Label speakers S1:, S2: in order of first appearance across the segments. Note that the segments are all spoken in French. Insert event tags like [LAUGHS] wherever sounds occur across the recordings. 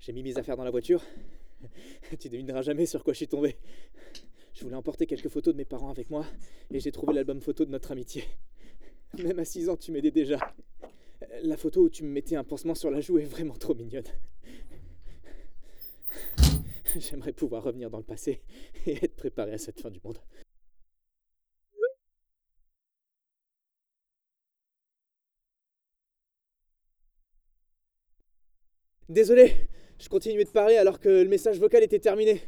S1: J'ai mis mes affaires dans la voiture. [LAUGHS] tu devineras jamais sur quoi je suis tombé. Je voulais emporter quelques photos de mes parents avec moi et j'ai trouvé l'album photo de notre amitié. [LAUGHS] Même à 6 ans, tu m'aidais déjà. La photo où tu me mettais un pansement sur la joue est vraiment trop mignonne. [LAUGHS] J'aimerais pouvoir revenir dans le passé et être préparé à cette fin du monde. Désolé, je continuais de parler alors que le message vocal était terminé.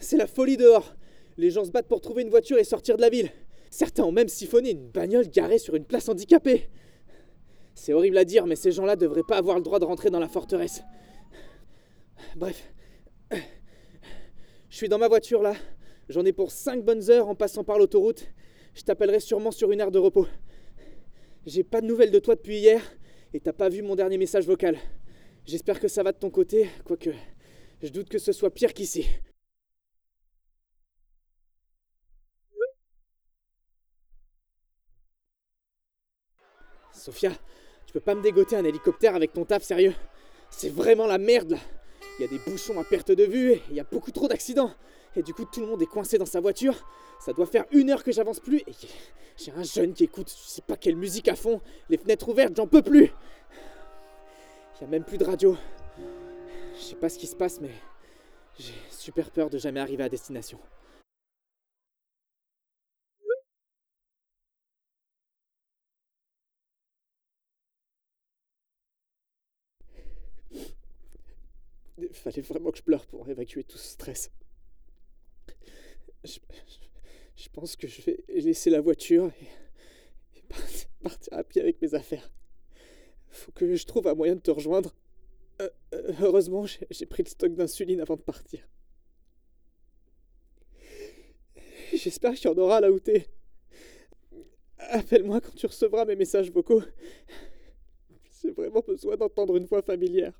S1: C'est la folie dehors. Les gens se battent pour trouver une voiture et sortir de la ville. Certains ont même siphonné une bagnole garée sur une place handicapée. C'est horrible à dire, mais ces gens-là devraient pas avoir le droit de rentrer dans la forteresse. Bref. Je suis dans ma voiture là. J'en ai pour 5 bonnes heures en passant par l'autoroute. Je t'appellerai sûrement sur une heure de repos. J'ai pas de nouvelles de toi depuis hier et t'as pas vu mon dernier message vocal. J'espère que ça va de ton côté, quoique je doute que ce soit pire qu'ici. Sophia, tu peux pas me dégoter un hélicoptère avec ton taf, sérieux? C'est vraiment la merde là Il y a des bouchons à perte de vue il y a beaucoup trop d'accidents. Et du coup, tout le monde est coincé dans sa voiture. Ça doit faire une heure que j'avance plus et j'ai un jeune qui écoute je sais pas quelle musique à fond. Les fenêtres ouvertes, j'en peux plus Il a même plus de radio. Je sais pas ce qui se passe, mais j'ai super peur de jamais arriver à destination. Il fallait vraiment que je pleure pour évacuer tout ce stress. Je, pense que je vais laisser la voiture et, partir à pied avec mes affaires. Que je trouve un moyen de te rejoindre. Euh, euh, heureusement, j'ai j'ai pris le stock d'insuline avant de partir. J'espère qu'il y en aura là où t'es. Appelle-moi quand tu recevras mes messages vocaux. J'ai vraiment besoin d'entendre une voix familière.